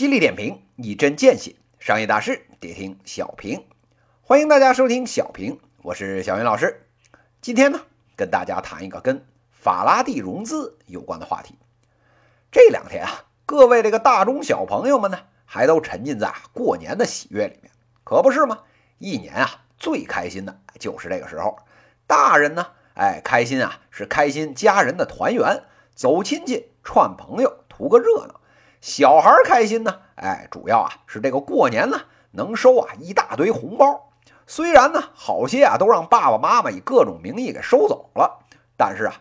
犀利点评，一针见血，商业大事得听小平。欢迎大家收听小平，我是小云老师。今天呢，跟大家谈一个跟法拉第融资有关的话题。这两天啊，各位这个大中小朋友们呢，还都沉浸在过年的喜悦里面，可不是吗？一年啊，最开心的就是这个时候。大人呢，哎，开心啊，是开心家人的团圆，走亲戚串朋友，图个热闹。小孩开心呢，哎，主要啊是这个过年呢能收啊一大堆红包。虽然呢好些啊都让爸爸妈妈以各种名义给收走了，但是啊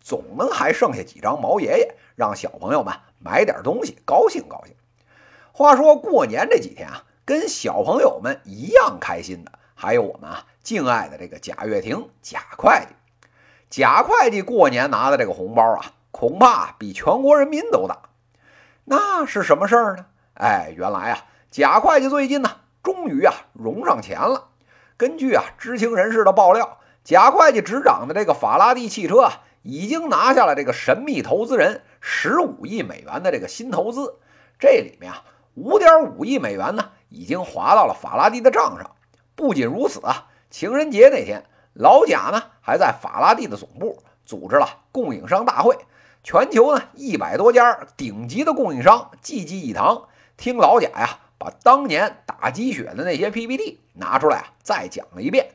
总能还剩下几张毛爷爷，让小朋友们买点东西高兴高兴。话说过年这几天啊，跟小朋友们一样开心的，还有我们啊敬爱的这个贾跃亭贾会计。贾会计过年拿的这个红包啊，恐怕比全国人民都大。那是什么事儿呢？哎，原来啊，贾会计最近呢，终于啊融上钱了。根据啊知情人士的爆料，贾会计执掌的这个法拉第汽车啊，已经拿下了这个神秘投资人十五亿美元的这个新投资。这里面啊，五点五亿美元呢，已经划到了法拉第的账上。不仅如此啊，情人节那天，老贾呢还在法拉第的总部组织了供应商大会。全球呢一百多家顶级的供应商济济一堂，听老贾呀把当年打鸡血的那些 PPT 拿出来啊再讲了一遍。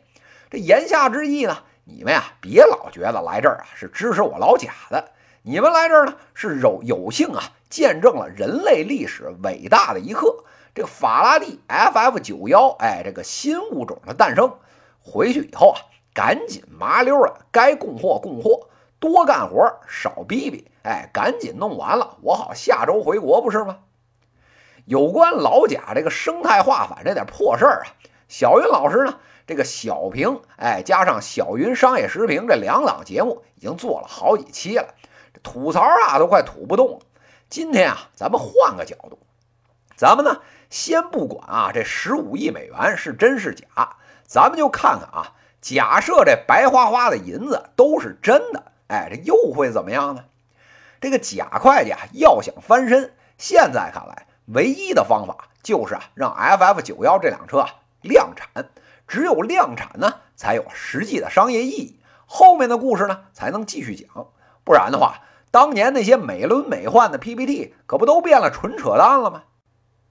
这言下之意呢，你们呀别老觉得来这儿啊是支持我老贾的，你们来这儿呢是有有幸啊见证了人类历史伟大的一刻，这个法拉第 FF 九幺，哎，这个新物种的诞生。回去以后啊，赶紧麻溜的该供货供货。多干活，少逼逼，哎，赶紧弄完了，我好下周回国，不是吗？有关老贾这个生态化反这点破事儿啊，小云老师呢，这个小平，哎，加上小云商业时评这两档节目已经做了好几期了，吐槽啊都快吐不动了。今天啊，咱们换个角度，咱们呢先不管啊这十五亿美元是真是假，咱们就看看啊，假设这白花花的银子都是真的。哎，这又会怎么样呢？这个贾会计啊，要想翻身，现在看来，唯一的方法就是啊，让 FF 九幺这辆车啊量产。只有量产呢，才有实际的商业意义，后面的故事呢才能继续讲。不然的话，当年那些美轮美奂的 PPT 可不都变了纯扯淡了吗？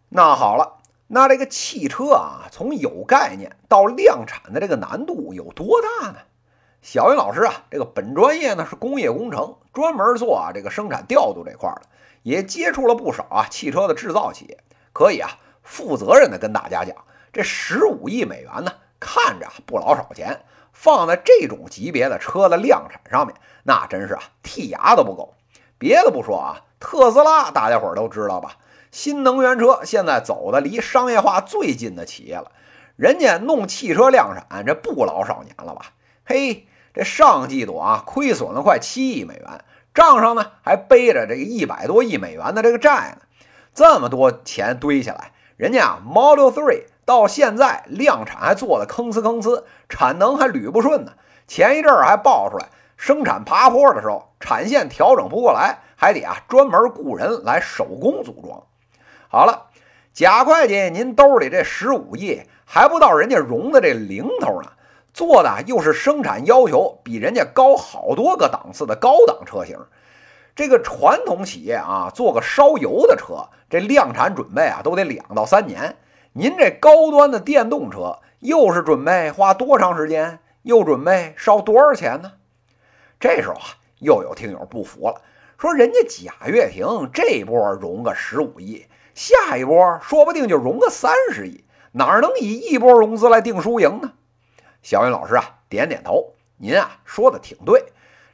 那好了，那这个汽车啊，从有概念到量产的这个难度有多大呢？小云老师啊，这个本专业呢是工业工程，专门做啊这个生产调度这块的，也接触了不少啊汽车的制造企业，可以啊负责任的跟大家讲，这十五亿美元呢看着不老少钱，放在这种级别的车的量产上面，那真是啊剔牙都不够。别的不说啊，特斯拉大家伙都知道吧，新能源车现在走的离商业化最近的企业了，人家弄汽车量产这不老少年了吧？嘿。这上季度啊，亏损了快七亿美元，账上呢还背着这个一百多亿美元的这个债呢。这么多钱堆起来，人家啊 Model Three 到现在量产还做的吭哧吭哧，产能还捋不顺呢。前一阵儿还爆出来，生产爬坡的时候产线调整不过来，还得啊专门雇人来手工组装。好了，贾会计，您兜里这十五亿还不到人家融的这零头呢。做的又是生产要求比人家高好多个档次的高档车型，这个传统企业啊，做个烧油的车，这量产准备啊都得两到三年。您这高端的电动车，又是准备花多长时间，又准备烧多少钱呢？这时候啊，又有听友不服了，说人家贾跃亭这波融个十五亿，下一波说不定就融个三十亿，哪能以一波融资来定输赢呢？小云老师啊，点点头。您啊说的挺对。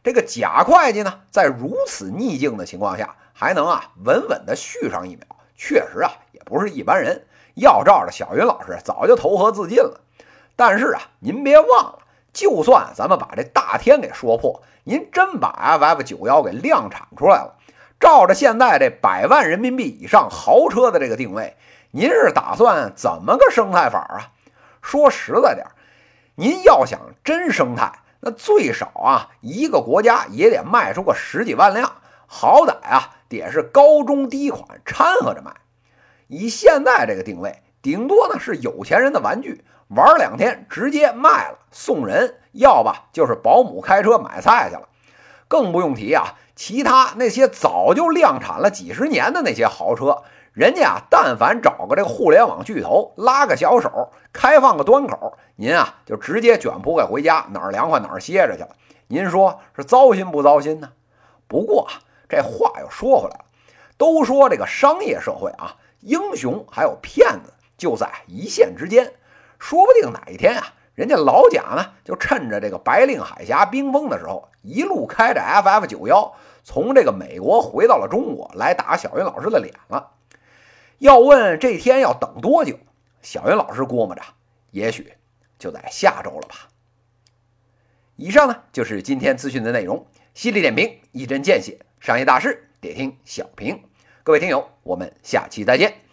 这个贾会计呢，在如此逆境的情况下，还能啊稳稳的续上一秒，确实啊也不是一般人。要照着小云老师，早就投河自尽了。但是啊，您别忘了，就算咱们把这大天给说破，您真把 FF 九幺给量产出来了，照着现在这百万人民币以上豪车的这个定位，您是打算怎么个生态法啊？说实在点。您要想真生态，那最少啊，一个国家也得卖出个十几万辆，好歹啊，得是高中低款掺和着卖。以现在这个定位，顶多呢是有钱人的玩具，玩两天直接卖了送人，要不就是保姆开车买菜去了。更不用提啊，其他那些早就量产了几十年的那些豪车，人家啊，但凡找个这个互联网巨头拉个小手，开放个端口，您啊就直接卷铺盖回家，哪儿凉快哪儿歇着去了。您说是糟心不糟心呢？不过啊，这话又说回来了，都说这个商业社会啊，英雄还有骗子就在一线之间，说不定哪一天啊，人家老贾呢就趁着这个白令海峡冰封的时候，一路开着 FF 九幺从这个美国回到了中国，来打小云老师的脸了。要问这天要等多久，小云老师估摸着，也许就在下周了吧。以上呢就是今天资讯的内容，犀利点评，一针见血，商业大事得听小平。各位听友，我们下期再见。